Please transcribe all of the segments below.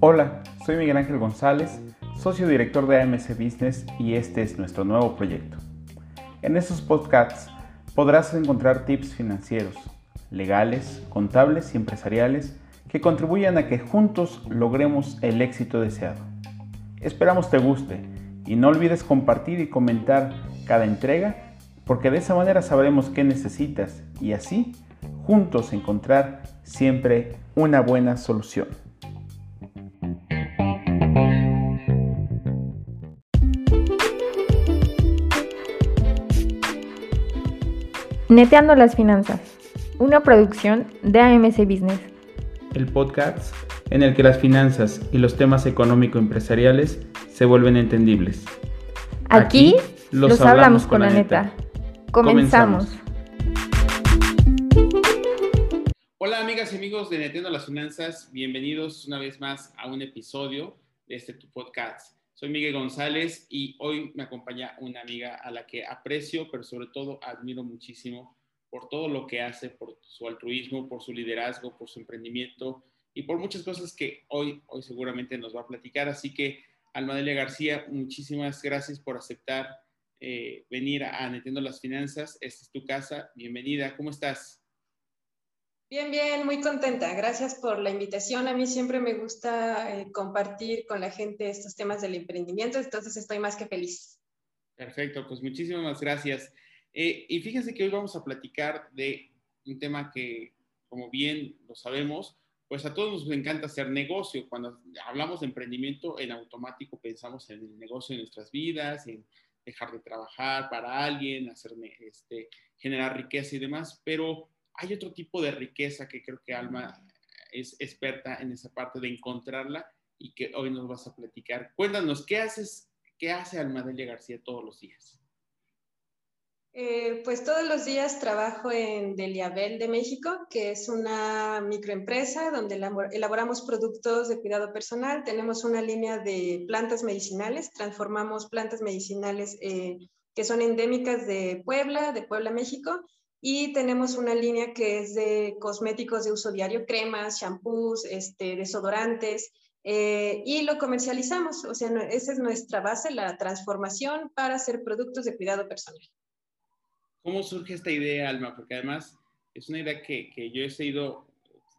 Hola, soy Miguel Ángel González, socio director de AMC Business y este es nuestro nuevo proyecto. En estos podcasts podrás encontrar tips financieros, legales, contables y empresariales que contribuyan a que juntos logremos el éxito deseado. Esperamos te guste y no olvides compartir y comentar cada entrega porque de esa manera sabremos qué necesitas y así juntos encontrar siempre una buena solución. Neteando las finanzas, una producción de AMC Business. El podcast en el que las finanzas y los temas económico-empresariales se vuelven entendibles. Aquí, los, hablamos, con la neta. Comenzamos. Hola amigas y amigos de Neteando las Finanzas, bienvenidos una vez más a un episodio de este tu podcast. Soy Miguel González y hoy me acompaña una amiga a la que aprecio, pero sobre todo admiro muchísimo por todo lo que hace, por su altruismo, por su liderazgo, por su emprendimiento y por muchas cosas que hoy, hoy seguramente nos va a platicar. Así que, Almadelia García, muchísimas gracias por aceptar eh, venir a Netiendo las Finanzas. Esta es tu casa. Bienvenida. ¿Cómo estás? Bien, bien, muy contenta. Gracias por la invitación. A mí siempre me gusta eh, compartir con la gente estos temas del emprendimiento, entonces estoy más que feliz. Perfecto, pues muchísimas gracias. Eh, y fíjense que hoy vamos a platicar de un tema que, como bien lo sabemos, pues a todos nos encanta hacer negocio. Cuando hablamos de emprendimiento, en automático pensamos en el negocio de nuestras vidas, en dejar de trabajar para alguien, hacer, este, generar riqueza y demás, pero hay otro tipo de riqueza que creo que Alma es experta en esa parte de encontrarla y que hoy nos vas a platicar. Cuéntanos, ¿qué haces, qué hace Alma Delia García todos los días? Eh, pues todos los días trabajo en Deliabel de México, que es una microempresa donde elaboramos productos de cuidado personal. Tenemos una línea de plantas medicinales, transformamos plantas medicinales eh, que son endémicas de Puebla, de Puebla, México, y tenemos una línea que es de cosméticos de uso diario, cremas, shampoos, este, desodorantes, eh, y lo comercializamos. O sea, esa es nuestra base, la transformación para hacer productos de cuidado personal. ¿Cómo surge esta idea, Alma? Porque además es una idea que, que yo he seguido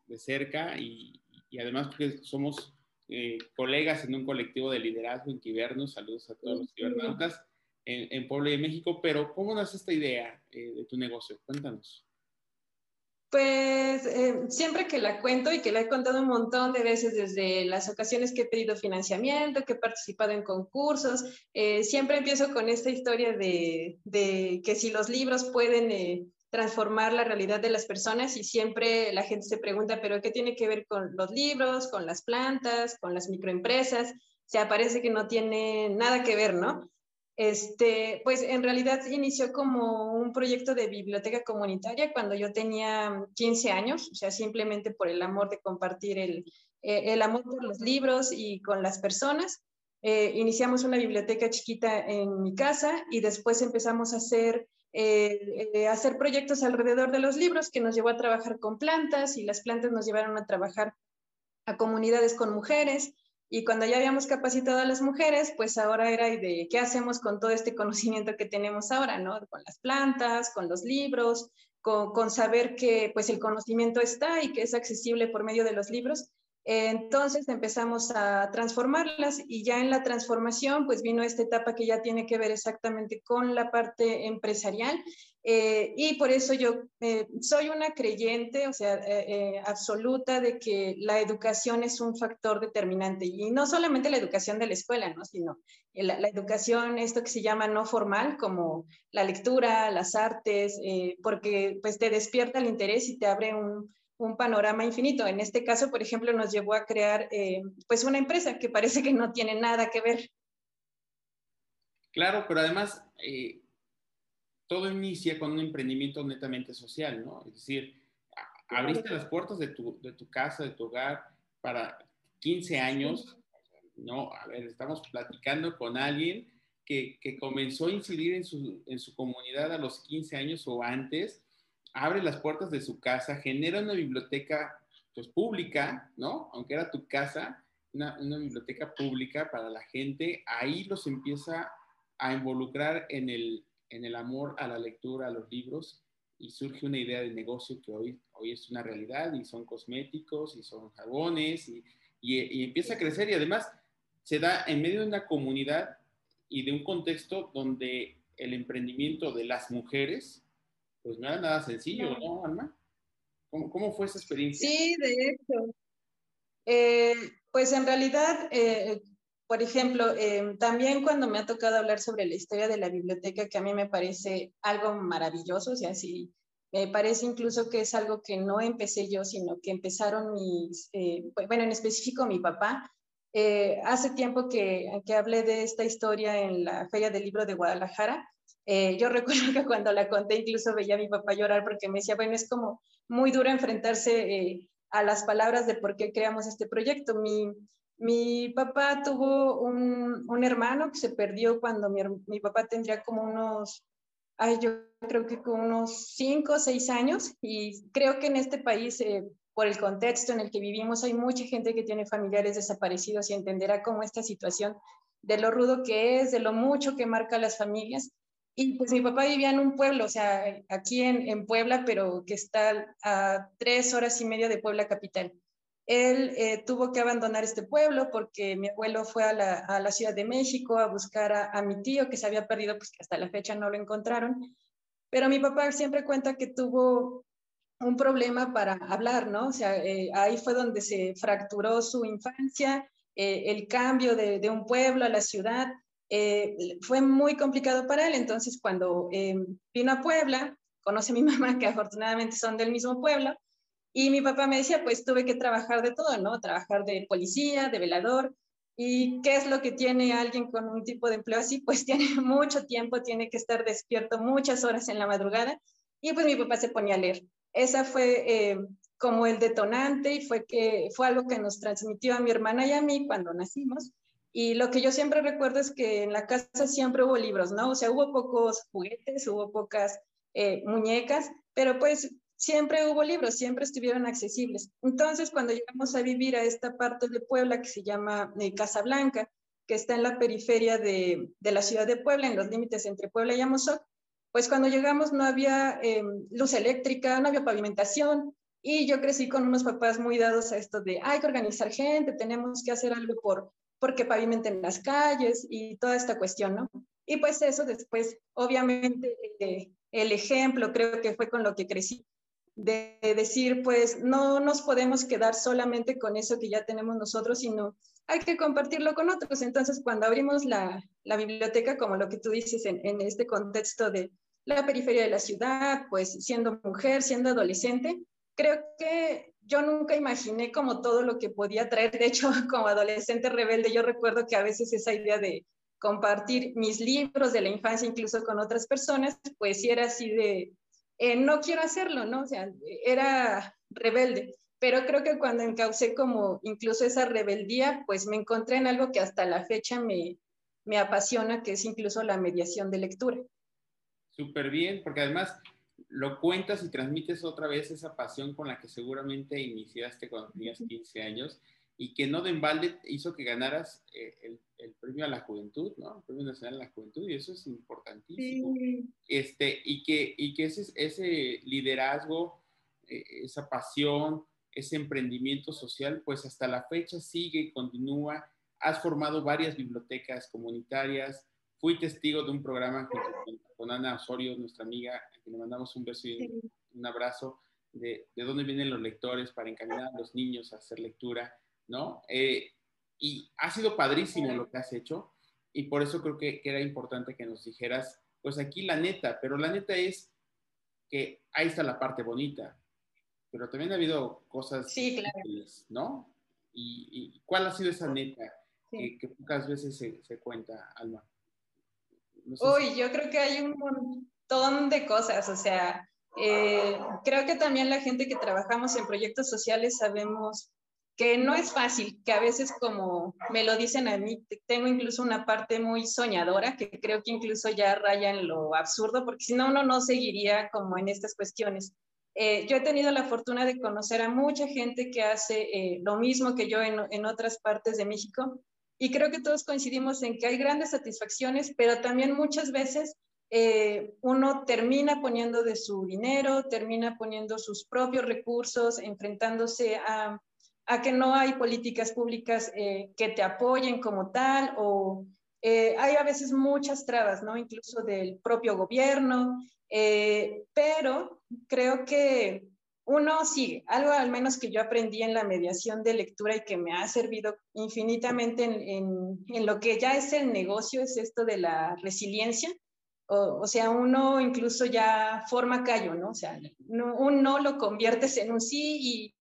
de cerca y, y además porque somos eh, colegas en un colectivo de liderazgo en Quibernos. Saludos a todos los cibernautas en, en Puebla de México, pero ¿cómo nace esta idea eh, de tu negocio? Cuéntanos. Pues eh, siempre que la cuento y que la he contado un montón de veces desde las ocasiones que he pedido financiamiento, que he participado en concursos, eh, siempre empiezo con esta historia de, de, que si los libros pueden transformar la realidad de las personas y siempre la gente se pregunta, pero ¿qué tiene que ver con los libros, con las plantas, con las microempresas? O sea, parece que no tiene nada que ver, ¿no? Este, pues en realidad inició como un proyecto de biblioteca comunitaria cuando yo tenía 15 años, o sea, simplemente por el amor de compartir el, eh, el amor por los libros y con las personas. Eh, iniciamos una biblioteca chiquita en mi casa y después empezamos a hacer, eh, hacer proyectos alrededor de los libros que nos llevó a trabajar con plantas y las plantas nos llevaron a trabajar a comunidades con mujeres y cuando ya habíamos capacitado a las mujeres, pues ahora era de qué hacemos con todo este conocimiento que tenemos ahora, ¿no? Con las plantas, con los libros, con, con saber que pues el conocimiento está y que es accesible por medio de los libros. Entonces empezamos a transformarlas y ya en la transformación pues vino esta etapa que ya tiene que ver exactamente con la parte empresarial eh, y por eso yo eh, soy una creyente, o sea, eh, absoluta de que la educación es un factor determinante y no solamente la educación de la escuela, ¿no? sino la, la educación, esto que se llama no formal, como la lectura, las artes, porque pues te despierta el interés y te abre un, un panorama infinito. En este caso, por ejemplo, nos llevó a crear eh, pues una empresa que parece que no tiene nada que ver. Claro, pero además eh, todo inicia con un emprendimiento netamente social, ¿no? Es decir, abriste las puertas de tu, de tu casa, de tu hogar para 15 años, ¿no? A ver, estamos platicando con alguien que, que comenzó a incidir en su, en su comunidad a los 15 años o antes abre las puertas de su casa, genera una biblioteca pues pública, ¿no? Aunque era tu casa, una, una biblioteca pública para la gente, ahí los empieza a involucrar en el, en el amor a la lectura, a los libros, y surge una idea de negocio que hoy, hoy es una realidad y son cosméticos y son jabones y, y, empieza a crecer y además se da en medio de una comunidad y de un contexto donde el emprendimiento de las mujeres pues no era nada sencillo, ¿no, Alma? ¿Cómo, ¿Cómo, fue esa experiencia? Sí, de hecho. Eh, pues en realidad, eh, por ejemplo, eh, también cuando me ha tocado hablar sobre la historia de la biblioteca, que a mí me parece algo maravilloso, o sea, sí, me parece incluso que es algo que no empecé yo, sino que empezaron mis, bueno, en específico mi papá. hace tiempo que, que hablé de esta historia en la Feria del Libro de Guadalajara, eh, yo recuerdo que cuando la conté incluso veía a mi papá llorar porque me decía, bueno, es como muy duro enfrentarse eh, a las palabras de por qué creamos este proyecto. Mi, mi papá tuvo un, un, hermano que se perdió cuando mi, mi, papá tendría como unos, ay, yo creo que con unos cinco o seis años y creo que en este país, eh, por el contexto en el que vivimos, hay mucha gente que tiene familiares desaparecidos y entenderá cómo esta situación de lo rudo que es, de lo mucho que marca a las familias, y pues mi papá vivía en un pueblo, o sea, aquí en, en Puebla, pero que está a tres horas y media de Puebla capital. Él eh, tuvo que abandonar este pueblo porque mi abuelo fue a la, Ciudad de México a buscar a, mi tío que se había perdido, pues hasta la fecha no lo encontraron. Pero mi papá siempre cuenta que tuvo un problema para hablar, ¿no? O sea, eh, ahí fue donde se fracturó su infancia, eh, el cambio de, de, un pueblo a la ciudad, fue muy complicado para él. Entonces, cuando vino a Puebla, conoce a mi mamá, que afortunadamente son del mismo pueblo, y mi papá me decía, pues tuve que trabajar de todo, ¿no? Trabajar de policía, de velador. ¿Y qué es lo que tiene alguien con un tipo de empleo así? Pues tiene mucho tiempo, tiene que estar despierto muchas horas en la madrugada. Y pues mi papá se ponía a leer. Esa fue eh, como el detonante y fue, que, fue algo que nos transmitió a mi hermana y a mí cuando nacimos. Y lo que yo siempre recuerdo es que en la casa siempre hubo libros, ¿no? O sea, hubo pocos juguetes, hubo pocas eh, muñecas, pero pues siempre hubo libros, siempre estuvieron accesibles. Entonces, cuando llegamos a vivir a esta parte de Puebla que se llama eh, Casa Blanca, que está en la periferia de, de, la ciudad de Puebla, en los límites entre Puebla y Amozoc, pues cuando llegamos no había em, luz eléctrica, no había pavimentación, y yo crecí con unos papás muy dados a esto de hay que organizar gente, tenemos que hacer algo por, porque pavimenten las calles y toda esta cuestión, ¿no? Y pues eso después, obviamente, eh, el ejemplo creo que fue con lo que crecí, de decir, pues no nos podemos quedar solamente con eso que ya tenemos nosotros, sino hay que compartirlo con otros. Entonces, cuando abrimos la, la biblioteca, como lo que tú dices en, en este contexto de la periferia de la ciudad, pues siendo mujer, siendo adolescente, creo que yo nunca imaginé como todo lo que podía traer. De hecho, como adolescente rebelde, yo recuerdo que a veces esa idea de compartir mis libros de la infancia incluso con otras personas, pues sí era así de, eh, no quiero hacerlo, ¿no? O sea, era rebelde. Pero creo que cuando encaucé como incluso esa rebeldía, pues me encontré en algo que hasta la fecha me, me apasiona, que es incluso la mediación de lectura. Súper bien, porque además lo cuentas y transmites otra vez esa pasión con la que seguramente iniciaste cuando tenías 15 años y que no de embalde hizo que ganaras eh, el, el, premio a la juventud, ¿no? El premio nacional a la juventud y eso es importantísimo. Sí. Este, y que, y que ese, ese liderazgo, eh, esa pasión, ese emprendimiento social, pues hasta la fecha sigue, continúa. Has formado varias bibliotecas comunitarias. Fui testigo de un programa con, con Ana Osorio, nuestra amiga le mandamos un beso y un abrazo de, de, dónde vienen los lectores para encaminar a los niños a hacer lectura, ¿no? Eh, y ha sido padrísimo lo que has hecho y por eso creo que, que, era importante que nos dijeras, pues aquí la neta, pero la neta es que ahí está la parte bonita, pero también ha habido cosas sí, claro. ¿no? Y, y, cuál ha sido esa neta sí. que, que, pocas veces se, se cuenta, Alma? No sé Uy, si... yo creo que hay un montón de cosas, o sea, eh, creo que también la gente que trabajamos en proyectos sociales sabemos que no es fácil, que a veces como me lo dicen a mí, tengo incluso una parte muy soñadora, que creo que incluso ya raya en lo absurdo, porque si no, uno no seguiría como en estas cuestiones. Eh, yo he tenido la fortuna de conocer a mucha gente que hace eh, lo mismo que yo en, en otras partes de México y creo que todos coincidimos en que hay grandes satisfacciones, pero también muchas veces eh, uno termina poniendo de su dinero, termina poniendo sus propios recursos, enfrentándose a, a que no hay políticas públicas eh, que te apoyen como tal, o eh, hay a veces muchas trabas, ¿no? Incluso del propio gobierno, pero creo que uno sigue, algo al menos que yo aprendí en la mediación de lectura y que me ha servido infinitamente en, en, lo que ya es el negocio, es esto de la resiliencia. O, sea, uno incluso ya forma callo, ¿no? O sea, un no lo conviertes en un sí y,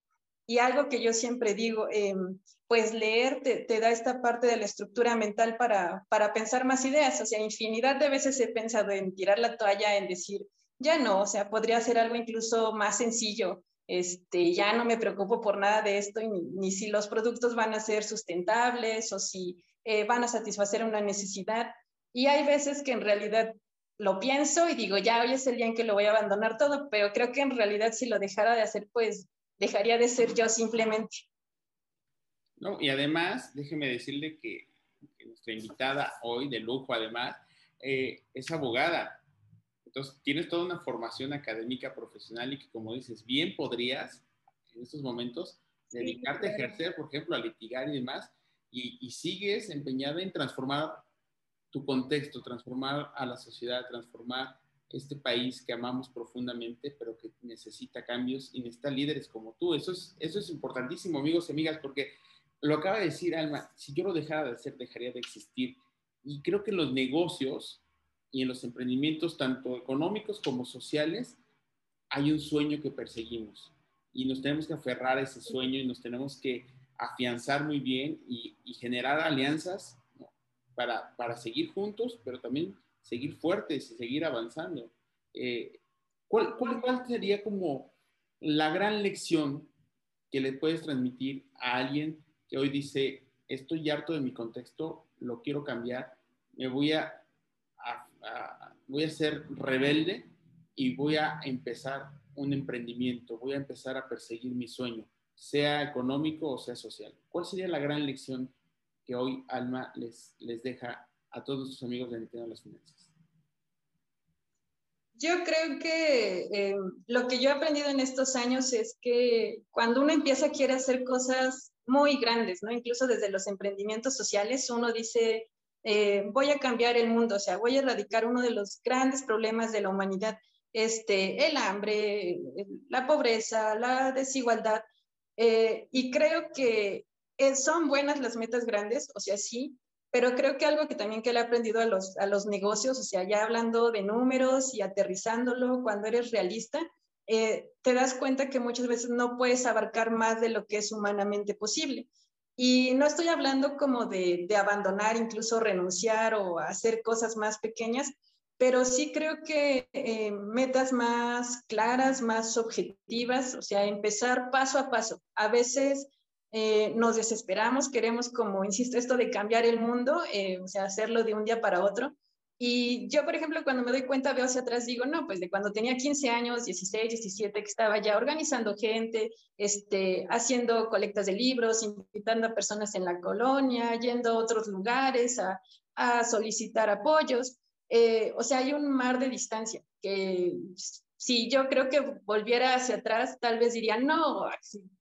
y algo que yo siempre digo, em, pues leer te, te, da esta parte de la estructura mental para, para pensar más ideas. O sea, infinidad de veces he pensado en tirar la toalla, en decir, ya no, o sea, podría ser algo incluso más sencillo. Este, ya no me preocupo por nada de esto, ni, ni si los productos van a ser sustentables o si eh, van a satisfacer una necesidad. Y hay veces que en realidad lo pienso y digo, ya hoy es el día en que lo voy a abandonar todo, pero creo que en realidad si lo dejara de hacer, pues dejaría de ser yo simplemente. No, y además, déjeme decirle que, nuestra invitada hoy, de lujo además, eh, es abogada. Entonces, tienes toda una formación académica profesional y que, como dices, bien podrías en estos momentos dedicarte a ejercer, por ejemplo, a litigar y demás, y, sigues empeñada en transformar tu contexto, transformar a la sociedad, transformar este país que amamos profundamente, pero que necesita cambios y necesita líderes como tú. Eso es, eso es importantísimo, amigos y amigas, porque lo acaba de decir Alma, si yo lo dejara de hacer, dejaría de existir. Y creo que los negocios y en los emprendimientos, tanto económicos como sociales, hay un sueño que perseguimos y nos tenemos que aferrar a ese sueño y nos tenemos que afianzar muy bien y, generar alianzas para, para, seguir juntos, pero también seguir fuertes y seguir avanzando. Eh, ¿cuál, cuál, cuál sería como la gran lección que le puedes transmitir a alguien que hoy dice, estoy harto de mi contexto, lo quiero cambiar, me voy a voy a ser rebelde y voy a empezar un emprendimiento, voy a empezar a perseguir mi sueño, sea económico o sea social. ¿Cuál sería la gran lección que hoy Alma les, les deja a todos sus amigos de Nintendo las Finanzas? Yo creo que eh, lo que yo he aprendido en estos años es que cuando uno empieza quiere hacer cosas muy grandes, ¿no? Incluso desde los emprendimientos sociales, uno dice, eh, voy a cambiar el mundo, o sea, voy a erradicar uno de los grandes problemas de la humanidad, este, el hambre, la pobreza, la desigualdad. Eh, y creo que son buenas las metas grandes, o sea, sí, pero creo que algo que también que le he aprendido a los, a los negocios, o sea, ya hablando de números y aterrizándolo, cuando eres realista, te das cuenta que muchas veces no puedes abarcar más de lo que es humanamente posible. Y no estoy hablando como de, abandonar, incluso renunciar o hacer cosas más pequeñas, pero sí creo que eh, metas más claras, más objetivas, o sea, empezar paso a paso. A veces eh, nos desesperamos, queremos, como insisto, esto de cambiar el mundo, eh, o sea, hacerlo de un día para otro, y yo, por ejemplo, cuando me doy cuenta, veo hacia atrás, digo, no, pues de cuando tenía 15 años, 16, 17, que estaba ya organizando gente, este, haciendo colectas de libros, invitando a personas en la colonia, yendo a otros lugares a, a solicitar apoyos. Eh, o sea, hay un mar de distancia que si yo creo que volviera hacia atrás, tal vez diría, no,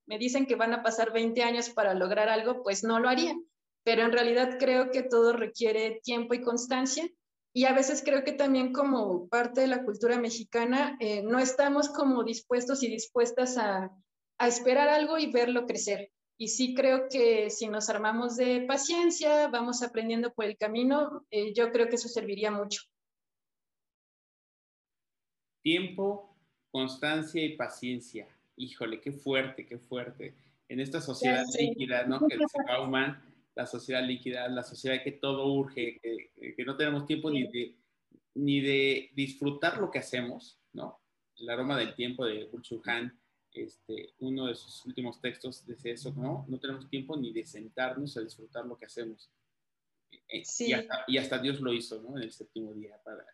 me dicen que van a pasar 20 años para lograr algo, pues no lo haría. Pero en realidad creo que todo requiere tiempo y constancia y a veces creo que también como parte de la cultura mexicana eh, no estamos como dispuestos y dispuestas a, a, esperar algo y verlo crecer. Y sí creo que si nos armamos de paciencia, vamos aprendiendo por el camino, eh, yo creo que eso serviría mucho. Tiempo, constancia y paciencia. Híjole, qué fuerte, qué fuerte. En esta sociedad líquida, ¿no? Que se Bauman la sociedad líquida, la sociedad que todo urge, que, no tenemos tiempo ni de, ni de disfrutar lo que hacemos, ¿no? El aroma del tiempo de Burchuhan este, uno de sus últimos textos decía eso, ¿no? No tenemos tiempo ni de sentarnos a disfrutar lo que hacemos. Eh, y, hasta, y, hasta, Dios lo hizo, ¿no? En el séptimo día, para,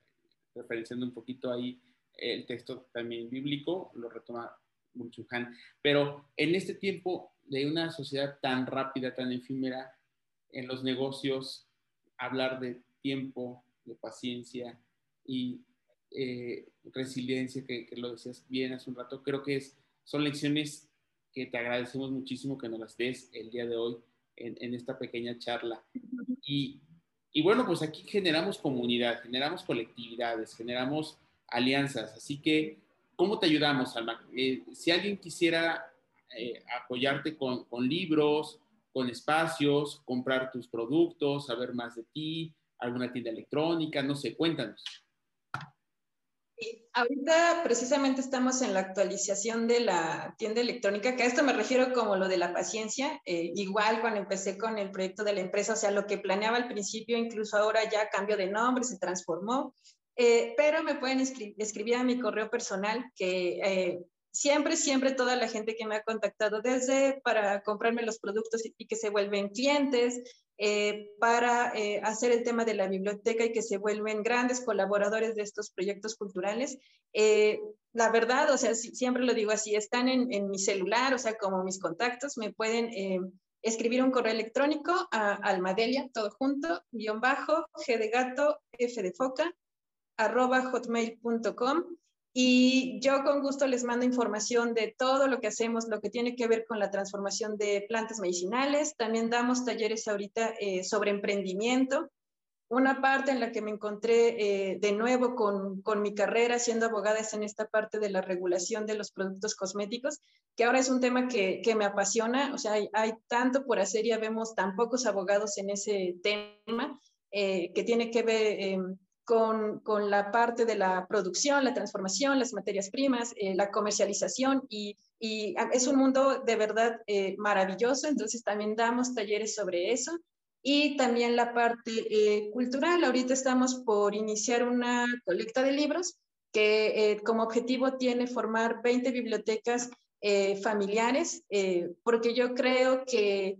referenciando un poquito ahí el texto también bíblico, lo retoma Bunchuhan. Pero en este tiempo de una sociedad tan rápida, tan efímera, en los negocios, hablar de tiempo, de paciencia y eh, resiliencia, que, lo decías bien hace un rato, creo que es, son lecciones que te agradecemos muchísimo que nos las des el día de hoy en, en esta pequeña charla. Y, y, bueno, pues aquí generamos comunidad, generamos colectividades, generamos alianzas. Así que, ¿cómo te ayudamos, Alma? Eh, si alguien quisiera eh, apoyarte con, con libros, con espacios, comprar tus productos, saber más de ti, alguna tienda electrónica, no sé, cuéntanos. Ahorita precisamente estamos en la actualización de la tienda electrónica, que a esto me refiero como lo de la paciencia. Eh, igual cuando empecé con el proyecto de la empresa, o sea, lo que planeaba al principio, incluso ahora ya cambió de nombre, se transformó. Eh, pero me pueden escribir a mi correo personal, que eh, siempre, siempre toda la gente que me ha contactado, desde para comprarme los productos y que se vuelven clientes, eh, para eh, hacer el tema de la biblioteca y que se vuelven grandes colaboradores de estos proyectos culturales. Eh, la verdad, o sea, siempre lo digo así, están en, en, mi celular, o sea, como mis contactos, me pueden escribir un correo electrónico a almadelia, todo junto, guion bajo, g de gato, f de foca, hotmail.com y yo con gusto les mando información de todo lo que hacemos, lo que tiene que ver con la transformación de plantas medicinales. También damos talleres ahorita eh, sobre emprendimiento. Una parte en la que me encontré eh, de nuevo con, con, mi carrera siendo abogada es en esta parte de la regulación de los productos cosméticos, que ahora es un tema que, que me apasiona. O sea, hay, hay, tanto por hacer, ya vemos tan pocos abogados en ese tema, eh, que tiene que ver em, con, con, la parte de la producción, la transformación, las materias primas, eh, la comercialización y, y, es un mundo de verdad eh, maravilloso, entonces también damos talleres sobre eso y también la parte eh, cultural. Ahorita estamos por iniciar una colecta de libros que como objetivo tiene formar 20 bibliotecas familiares, porque yo creo que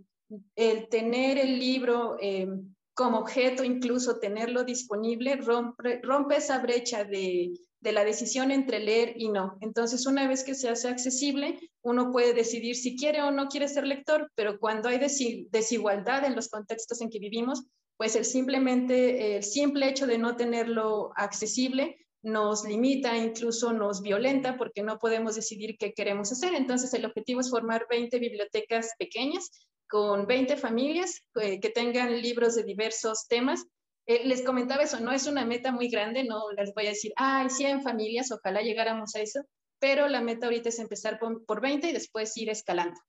el tener el libro como objeto, incluso tenerlo disponible, rompe, rompe esa brecha de, de, la decisión entre leer y no. Entonces, una vez que se hace accesible, uno puede decidir si quiere o no quiere ser lector, pero cuando hay desigualdad en los contextos en que vivimos, pues el, simplemente, el simple hecho de no tenerlo accesible nos limita, incluso nos violenta porque no podemos decidir qué queremos hacer. Entonces, el objetivo es formar 20 bibliotecas pequeñas con 20 familias eh, que tengan libros de diversos temas. Eh, les comentaba eso, no es una meta muy grande, no les voy a decir, ay, 100 familias, ojalá llegáramos a eso, pero la meta ahorita es empezar por, por 20 y después ir escalando.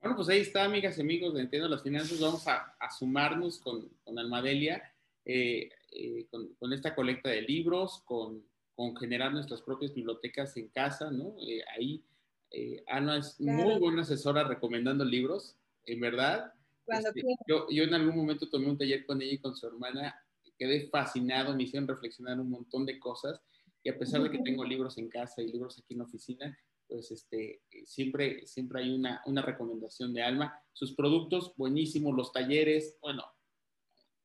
Bueno, pues ahí está, amigas y amigos de Entiendo las Finanzas. Vamos a, a sumarnos con, con Almadelia, eh, con, con, esta colecta de libros, con, con, generar nuestras propias bibliotecas en casa, ¿no? ahí eh, Ana es muy buena asesora recomendando libros, en verdad. Este, yo, yo, en algún momento tomé un taller con ella y con su hermana, quedé fascinado, me hicieron reflexionar un montón de cosas y a pesar de que tengo libros en casa y libros aquí en la oficina, pues este, siempre, siempre hay una, una recomendación de Alma. Sus productos, buenísimos, los talleres, bueno,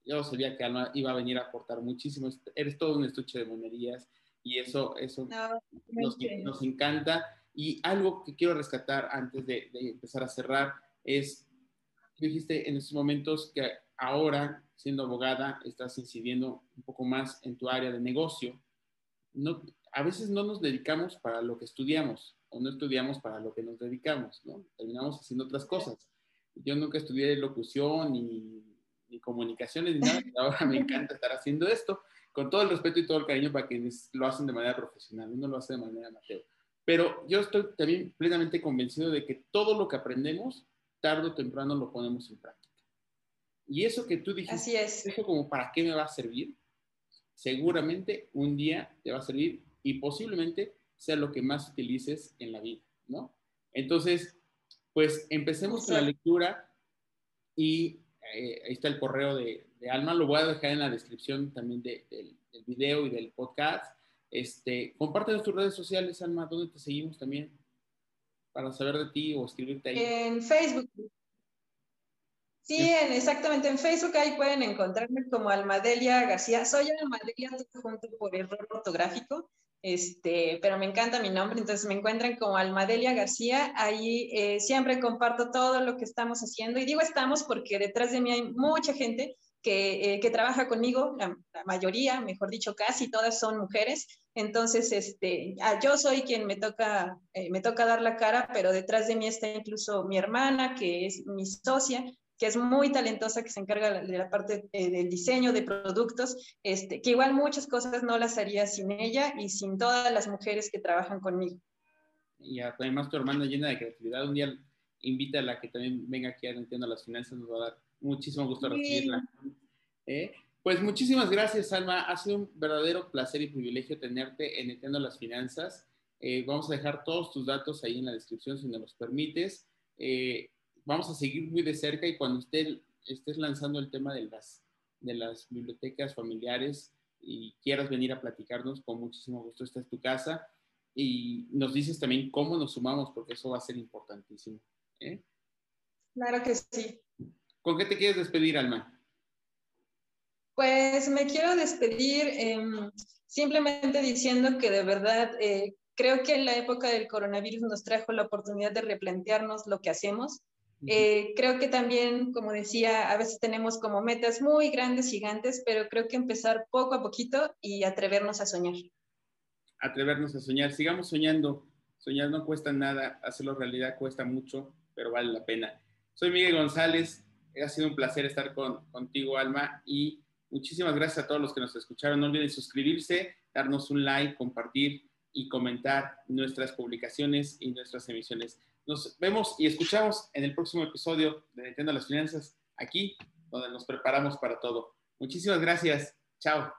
yo sabía que Alma iba a venir a aportar muchísimo. Eres todo un estuche de monerías y eso, eso nos, nos, encanta. Y algo que quiero rescatar antes de, empezar a cerrar es, dijiste en estos momentos que ahora, siendo abogada, estás incidiendo un poco más en tu área de negocio. No, a veces no nos dedicamos para lo que estudiamos o no estudiamos para lo que nos dedicamos, ¿no? Terminamos haciendo otras cosas. Yo nunca estudié locución ni, ni comunicaciones ni nada, ahora me encanta estar haciendo esto, con todo el respeto y todo el cariño para quienes lo hacen de manera profesional, uno lo hace de manera amateur. Pero yo estoy también plenamente convencido de que todo lo que aprendemos, tarde o temprano lo ponemos en práctica. Y eso que tú dijiste, Así es. eso como para qué me va a servir, seguramente un día te va a servir y posiblemente sea lo que más utilices en la vida, ¿no? Entonces, pues empecemos con la lectura y eh, ahí está el correo de, Alma, lo voy a dejar en la descripción también del video y del podcast. Este, comparte tus redes sociales, Alma, ¿dónde te seguimos también? para saber de ti o escribirte ahí? En Facebook. Sí, exactamente. En Facebook ahí pueden encontrarme como Almadelia García. Soy Almadelia junto por error ortográfico, este, pero me encanta mi nombre, entonces me encuentran como Almadelia García. Ahí eh, siempre comparto todo lo que estamos haciendo y digo estamos porque detrás de mí hay mucha gente que, eh, trabaja conmigo, la, mayoría, mejor dicho, casi todas son mujeres. Entonces, este, ah, yo soy quien me toca, eh, me toca dar la cara, pero detrás de mí está incluso mi hermana, que es mi socia, que es muy talentosa, que se encarga de la parte eh, del diseño de productos, este, que igual muchas cosas no las haría sin ella y sin todas las mujeres que trabajan conmigo. Y además tu hermana llena de creatividad, un día invita a la que también venga aquí a Entiendo las Finanzas, nos va a dar muchísimo gusto recibirla. ¿Eh? Pues muchísimas gracias, Alma. Ha sido un verdadero placer y privilegio tenerte en Entiendo las Finanzas. Eh, vamos a dejar todos tus datos ahí en la descripción si nos los permites. Eh, vamos a seguir muy de cerca y cuando estés lanzando el tema de las, de las bibliotecas familiares y quieras venir a platicarnos, con muchísimo gusto, esta es tu casa. Y nos dices también cómo nos sumamos, porque eso va a ser importantísimo. Claro que sí. ¿Con qué te quieres despedir, Alma? Pues me quiero despedir em, simplemente diciendo que de verdad eh, creo que en la época del coronavirus nos trajo la oportunidad de replantearnos lo que hacemos. Eh, creo que también, como decía, a veces tenemos como metas muy grandes, gigantes, pero creo que empezar poco a poquito y atrevernos a soñar. Atrevernos a soñar, sigamos soñando. Soñar no cuesta nada, hacerlo realidad cuesta mucho, pero vale la pena. Soy Miguel González, ha sido un placer estar con, contigo, Alma, y muchísimas gracias a todos los que nos escucharon. No olviden suscribirse, darnos un like, compartir y comentar nuestras publicaciones y nuestras emisiones. Nos vemos y escuchamos en el próximo episodio de Nintendo las Finanzas, aquí donde nos preparamos para todo. Muchísimas gracias. Chao.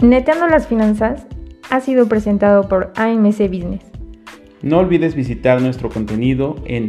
Neteando las Finanzas ha sido presentado por AMC Business. No olvides visitar nuestro contenido en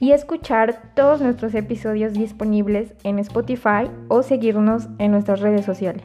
y escuchar todos nuestros episodios disponibles en Spotify o seguirnos en nuestras redes sociales.